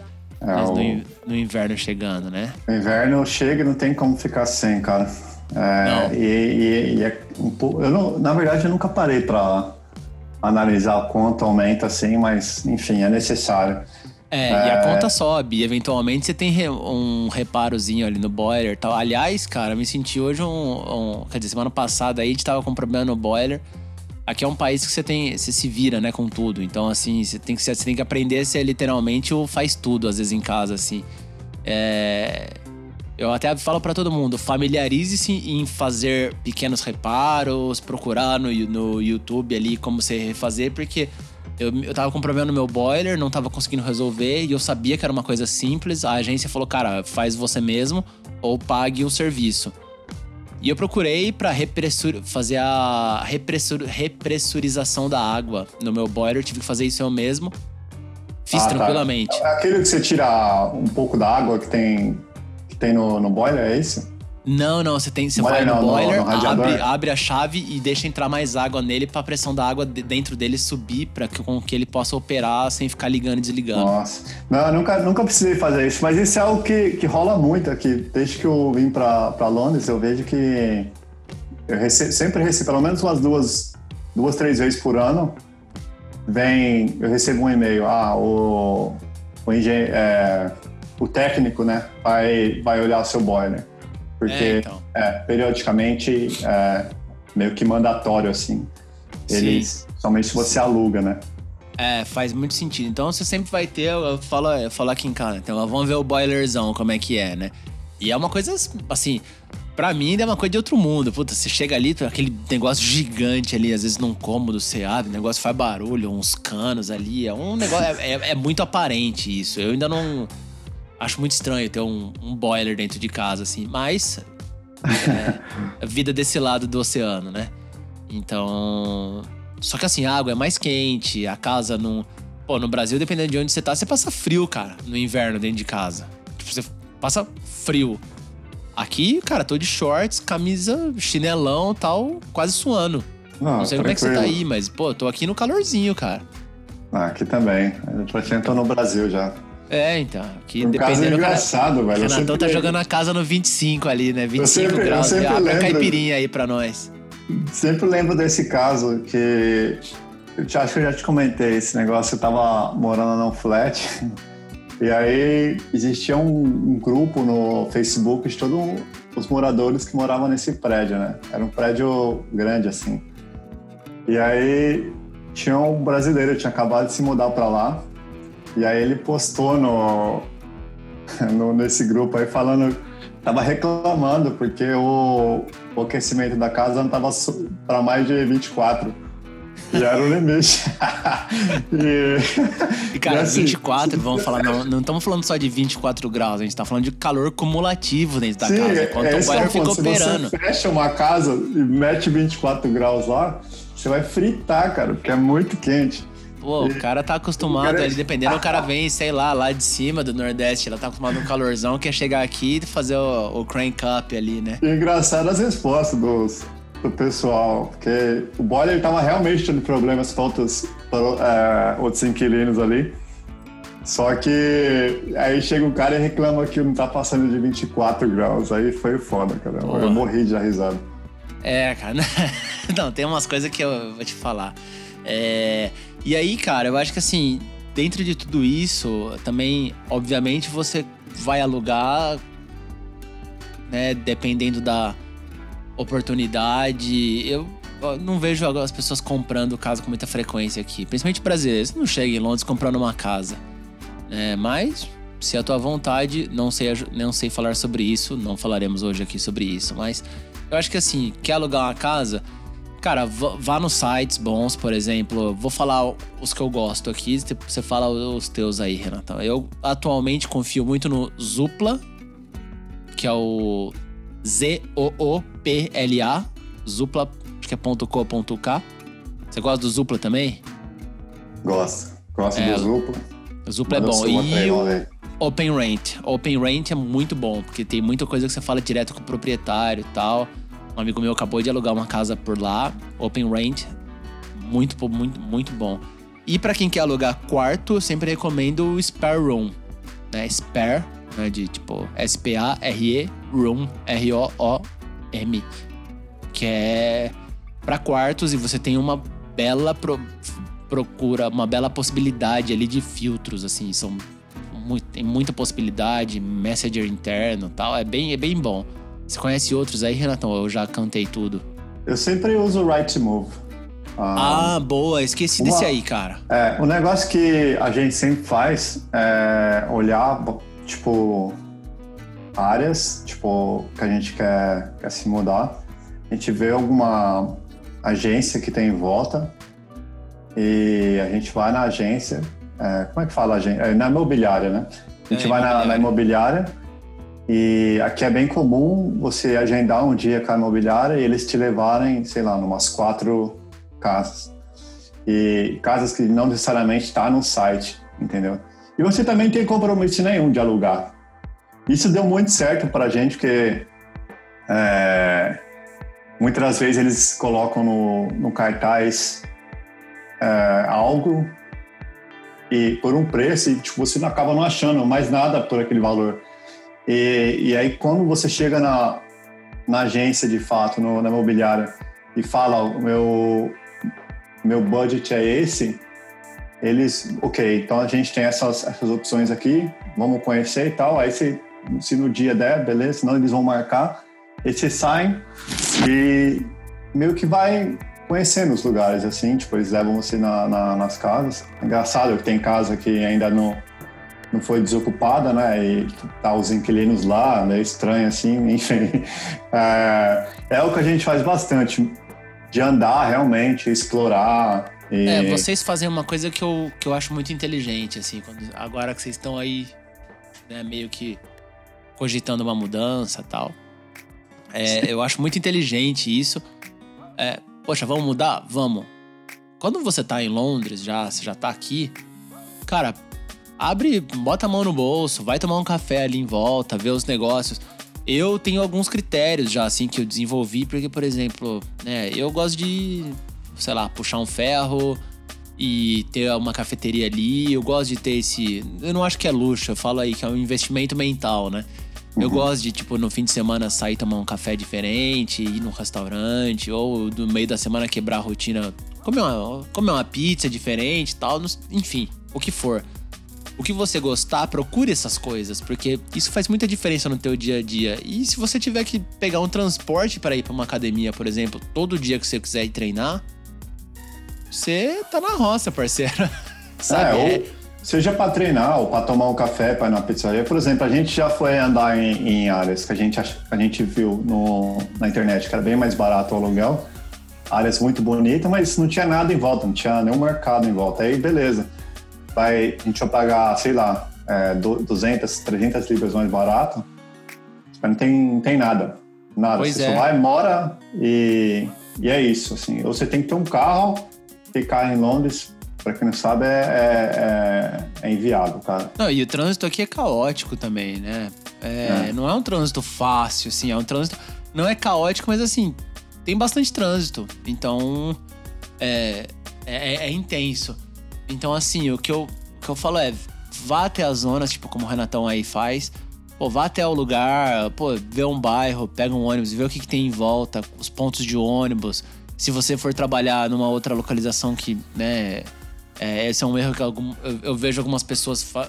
É, mas no, o- in- no inverno chegando, né? O inverno chega e não tem como ficar sem, cara. É, Não. E, e- e é um pouco. Eu não, na verdade, eu nunca parei pra analisar o quanto aumenta assim, mas enfim, é necessário. É, e a conta sobe. E eventualmente você tem re- um reparozinho ali no boiler e tal. Aliás, cara, me senti hoje um, um- Quer dizer, semana passada aí a gente tava com problema no boiler. Aqui é um país que você tem. Você se vira, né, com tudo. Então, assim, você tem que, você tem que aprender a ser literalmente o faz tudo, às vezes, em casa, assim. É. Eu até falo pra todo mundo, familiarize-se em fazer pequenos reparos, procurar no, no YouTube ali como você refazer, porque eu, eu tava com problema no meu boiler, não tava conseguindo resolver e eu sabia que era uma coisa simples. A agência falou, cara, faz você mesmo ou pague o serviço. E eu procurei pra repressur, fazer a repressur, repressurização da água no meu boiler, tive que fazer isso eu mesmo. Fiz Ah, tá. tranquilamente. É aquele que você tira um pouco da água que tem, que tem no, no boiler, é isso? Não, não, você tem, você Boiler vai no não, boiler, no abre, abre a chave e deixa entrar mais água nele pra pressão da água de- dentro dele subir para que com que ele possa operar sem ficar ligando e desligando. Nossa. Não, eu nunca, nunca precisei fazer isso, mas isso é algo que, que rola muito aqui. Desde que eu vim pra, pra Londres, eu vejo que eu sempre recebo, pelo menos umas duas, duas, três vezes por ano, vem, eu recebo um e-mail, ah, o, o, engen- é, o técnico, né, vai, vai olhar o seu boiler. Porque, É, então. é, periodicamente, é meio que mandatório, assim. Eles, somente se você aluga, né? É, faz muito sentido. Então você sempre vai ter, eu falo, eu falo aqui em casa, então vamos ver o boilerzão, como é que é, né? E é uma coisa, assim, pra mim é uma coisa de outro mundo. Puta, você chega ali, aquele negócio gigante ali, às vezes num cômodo você abre, o negócio faz barulho, uns canos ali, é um negócio, é, é- é muito aparente isso. Eu ainda não. Acho muito estranho ter um, um boiler dentro de casa, assim, mas. É, a (laughs) vida desse lado do oceano, né? Então. Só que assim, a água é mais quente, a casa não. Pô, no Brasil, dependendo de onde você tá, você passa frio, cara, no inverno dentro de casa. Tipo, você passa frio. Aqui, cara, tô de shorts, camisa, chinelão tal, quase suando. Não sei como é que você tá tranquilo. aí, mas, pô, tô aqui no calorzinho, cara. Ah, aqui também. Eu praticamente tô no Brasil já. É, então. Por causa é dependendo. cara, engraçado, velho. Eu Renatão sempre tá jogando a casa no 25 ali, né? 25 sempre- eu graus. sempre Abre a lembro. caipirinha aí pra nós. sempre lembro desse caso que eu te, acho que eu já te comentei esse negócio. Eu tava morando num flat (laughs) e aí existia um, um grupo no Facebook de todos os moradores que moravam nesse prédio, né? Era um prédio grande assim. E aí tinha um brasileiro, tinha acabado de se mudar para lá. E aí ele postou no, no, nesse grupo aí falando, tava reclamando porque o, o aquecimento da casa não tava para mais de 24. E era o limite. (laughs) e, e, cara, e assim, 24, vamos falar, não, não estamos falando só de 24 graus, a gente está falando de calor cumulativo dentro da sim, casa. Quanto é, o boiler fica operando. Se você fecha uma casa e mete 24 graus lá, você vai fritar, cara, porque é muito quente. Pô, o cara tá acostumado cara... ali, dependendo, o cara (laughs) vem, sei lá, lá de cima do Nordeste, ela tá acostumado com calorzão, quer chegar aqui e fazer o, o crank up ali, né? E engraçado as respostas dos, do pessoal, porque o boiler tava realmente tendo problemas com outros, é, outros inquilinos ali. Só que aí chega um cara e reclama que não tá passando de 24 graus. Aí foi foda, cara. Boa. Eu morri de risada. É, cara. (laughs) Não, tem umas coisas que eu vou te falar. É, e aí, cara, eu acho que assim, dentro de tudo isso, também, obviamente, você vai alugar, né, dependendo da oportunidade. Eu não vejo as pessoas comprando casa com muita frequência aqui, principalmente brasileiros. não chega em Londres comprando uma casa. É, mas, se é a tua vontade, não sei, não sei falar sobre isso, não falaremos hoje aqui sobre isso, mas eu acho que assim, quer alugar uma casa Cara, vá nos sites bons, por exemplo. Vou falar os que eu gosto aqui, você fala os teus aí, Renata. Eu atualmente confio muito no Zupla, que é o Z-O-O-P-L-A. Zupla, acho que é .co.k. Você gosta do Zupla também? Gosto. Gosto é, do Zupla. O Zupla é bom. E o Open Rent. Open Rent é muito bom, porque tem muita coisa que você fala direto com o proprietário e tal. Um amigo meu acabou de alugar uma casa por lá, open rent, muito, muito, muito bom. E para quem quer alugar quarto, eu sempre recomendo o Spare Room, né? Spare, né? de tipo S-P-A-R-E, Room, R-O-O-M, que é para quartos e você tem uma bela pro, procura, uma bela possibilidade ali de filtros, assim, são muito, tem muita possibilidade, messenger interno, tal, é bem, é bem bom. Você conhece outros aí, Renatão? Eu já cantei tudo. Eu sempre uso o Right Move. Ah, ah, boa, esqueci uma, desse aí, cara. É, o negócio que a gente sempre faz é olhar, tipo, áreas, tipo, que a gente quer, quer se mudar. A gente vê alguma agência que tem em volta e a gente vai na agência. É, como é que fala agência? É, na imobiliária, né? A gente é, vai na, na imobiliária e aqui é bem comum você agendar um dia com a imobiliária e eles te levarem, sei lá, numas quatro casas. E casas que não necessariamente está no site, entendeu? E você também tem compromisso nenhum de alugar. Isso deu muito certo para a gente, porque é, muitas vezes eles colocam no, no cartaz é, algo e por um preço e tipo, você não acaba não achando mais nada por aquele valor. E, e aí, quando você chega na, na agência, de fato, no, na imobiliária, e fala, o meu, meu budget é esse, eles, ok, então a gente tem essas, essas opções aqui, vamos conhecer e tal. Aí, se, se no dia der, beleza, senão eles vão marcar. E você sai e meio que vai conhecendo os lugares, assim, tipo, eles levam você na, na, nas casas. Engraçado que tem casa que ainda não não foi desocupada, né? E tá os inquilinos lá, né? Estranho assim, (laughs) enfim. É, é o que a gente faz bastante, de andar realmente, explorar. E... É, vocês fazem uma coisa que eu, que eu acho muito inteligente, assim, quando, agora que vocês estão aí, né, meio que cogitando uma mudança tal. É, eu acho muito inteligente isso. É, poxa, vamos mudar? Vamos. Quando você tá em Londres já, você já tá aqui, cara, abre, bota a mão no bolso, vai tomar um café ali em volta, vê os negócios. Eu tenho alguns critérios já, assim, que eu desenvolvi, porque, por exemplo, né, eu gosto de, sei lá, puxar um ferro e ter uma cafeteria ali. Eu gosto de ter esse. Eu não acho que é luxo, eu falo aí que é um investimento mental, né? Eu gosto de, tipo, no fim de semana sair tomar um café diferente, ir num restaurante, ou no meio da semana quebrar a rotina, comer uma, comer uma pizza diferente tal, enfim, o que for. O que você gostar, procure essas coisas, porque isso faz muita diferença no teu dia a dia. E se você tiver que pegar um transporte para ir para uma academia, por exemplo, todo dia que você quiser ir treinar, você tá na roça, parceiro. (laughs) Sabe? É, ou seja para treinar ou para tomar um café, para ir na pizzaria. Por exemplo, a gente já foi andar em, em áreas que a gente, a gente viu no, na internet que era bem mais barato o aluguel. Áreas muito bonitas, mas não tinha nada em volta, não tinha nenhum mercado em volta. Aí, beleza. Vai, a gente vai pagar, sei lá, é, 200, 300 libras mais barato. Mas não tem, não tem nada. Nada. Pois você é. só vai, mora e, e é isso. Assim. Ou você tem que ter um carro, ficar em Londres, Pra quem não sabe, é, é, é, inviável, cara. Não, e o trânsito aqui é caótico também, né? É, é. Não é um trânsito fácil, assim, é um trânsito. Não é caótico, mas assim, tem bastante trânsito. Então, é, é, é intenso. Então, assim, o que, eu, o que eu falo é: vá até as zonas, tipo, como o Renatão aí faz. Pô, vá até o lugar, pô, vê um bairro, pega um ônibus, vê o que, que tem em volta, os pontos de ônibus. Se você for trabalhar numa outra localização que, né, é, esse é um erro que algum, eu, eu, vejo algumas pessoas fa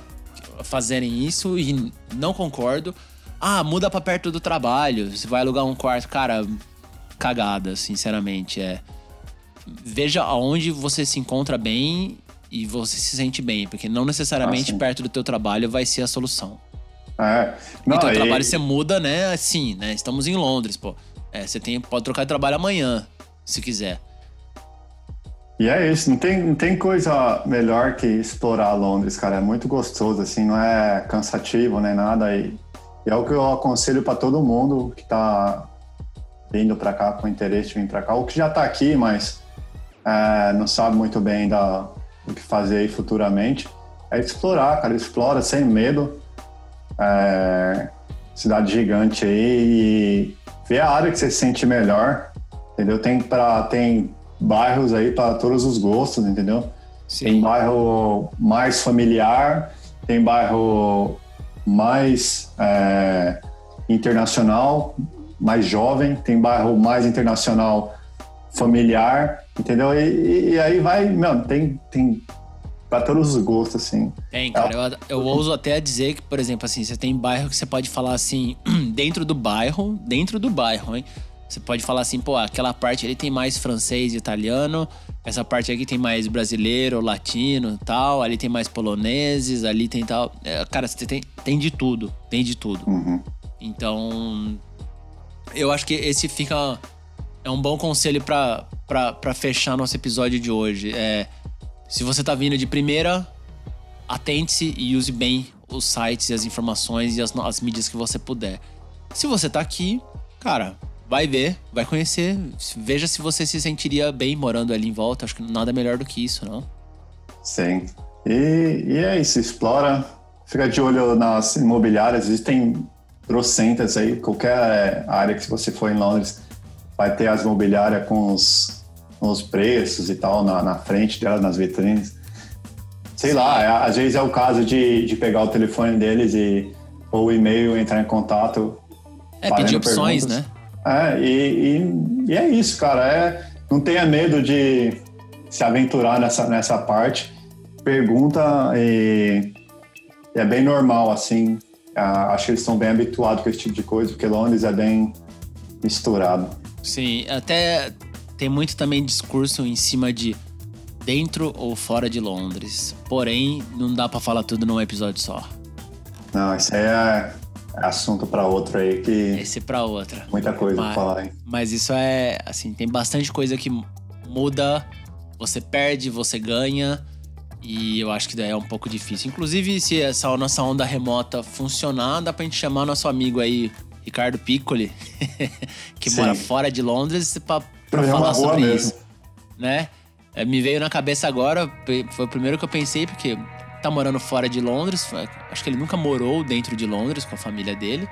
fazerem isso e não concordo. Ah, muda para perto do trabalho, você vai alugar um quarto. Cara, cagada, sinceramente. É. Veja aonde você se encontra bem e você se sente bem, porque não necessariamente ah, perto do teu trabalho vai ser a solução. É. Não, e teu e... trabalho você muda, né? Assim, né? Estamos em Londres, pô. É, você tem, pode trocar de trabalho amanhã, se quiser. E é isso, não tem, não tem coisa melhor que explorar Londres, cara. É muito gostoso, assim, não é cansativo nem nada. E, e é o que eu aconselho para todo mundo que está vindo para cá com interesse de vir para cá, ou que já está aqui, mas é, não sabe muito bem da, o que fazer aí futuramente. É explorar, cara. Explora sem medo. É, cidade gigante aí e ver a área que você se sente melhor, entendeu? Tem para tem bairros aí para todos os gostos, entendeu? Sim. Tem bairro mais familiar, tem bairro mais é, internacional, mais jovem, tem bairro mais internacional familiar, entendeu? E, e aí vai, meu, tem, tem para todos os gostos, assim. Tem, cara. É. Eu, eu ouso até dizer que, por exemplo, assim, você tem bairro que você pode falar assim, (clears throat) dentro do bairro, dentro do bairro, hein? Você pode falar assim, pô, aquela parte ali tem mais francês e italiano, essa parte aqui tem mais brasileiro, latino tal, ali tem mais poloneses, ali tem tal. É, cara, você tem, tem de tudo, tem de tudo. Uhum. Então, eu acho que esse fica. É um bom conselho para fechar nosso episódio de hoje. É, se você tá vindo de primeira, atente-se e use bem os sites e as informações e as, as mídias que você puder. Se você tá aqui, cara, vai ver, vai conhecer, veja se você se sentiria bem morando ali em volta. Acho que nada melhor do que isso, não? Sim. E, e é isso, explora, fica de olho nas imobiliárias, existem trocentas aí, qualquer área que você for em Londres vai ter as imobiliárias com os, com os preços e tal na, na frente dela, nas vitrines. Sei Sim. lá, é, às vezes é o caso de, de pegar o telefone deles e ou o e-mail, entrar em contato. É, pedir opções, perguntas. né? É, e, e, e, é isso, cara. É, não tenha medo de se aventurar nessa, nessa parte. Pergunta e, e é bem normal, assim. Ah, acho que eles estão bem habituados com esse tipo de coisa, porque Londres é bem misturado. Sim, até tem muito também discurso em cima de dentro ou fora de Londres. Porém, não dá para falar tudo num episódio só. Não, isso aí é, assunto para outro aí que. Esse para outra. Muita coisa mas, pra falar, hein? Mas isso é, assim, tem bastante coisa que muda, você perde, você ganha. E eu acho que daí é um pouco difícil. Inclusive, se essa nossa onda remota funcionar, dá pra gente chamar nosso amigo aí, Ricardo Piccoli, (laughs) que Sim. mora fora de Londres, pra, pra falar sobre mesmo. isso. Né? É, me veio na cabeça agora, foi o primeiro que eu pensei, porque tá morando fora de Londres. Acho que ele nunca morou dentro de Londres com a família dele.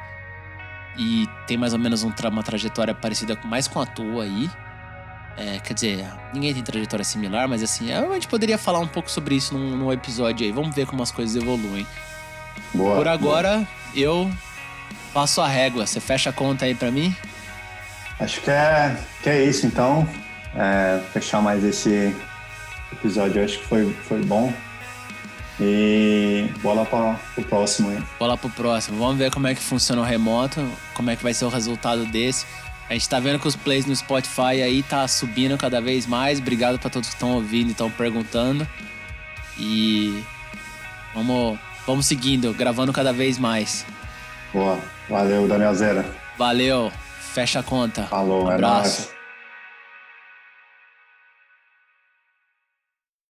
E tem mais ou menos um uma trajetória parecida mais com a tua aí. É, quer dizer, ninguém tem trajetória similar, mas assim, a gente poderia falar um pouco sobre isso num, num episódio aí. Vamos ver como as coisas evoluem. Boa, Por agora, boa. eu Passo a régua, você fecha a conta aí para mim? Acho que é, que é isso, então. É, fechar mais esse episódio, acho que foi, foi bom. E bola para o próximo aí. Bola pro próximo. Vamos ver como é que funciona o remoto, como é que vai ser o resultado desse. A gente tá vendo que os plays no Spotify aí tá subindo cada vez mais. Obrigado para todos que estão ouvindo e estão perguntando. E vamos, vamos seguindo, gravando cada vez mais. Boa. Valeu, Daniel Zera. Valeu. Fecha a conta. Falou, um é abraço. nóis.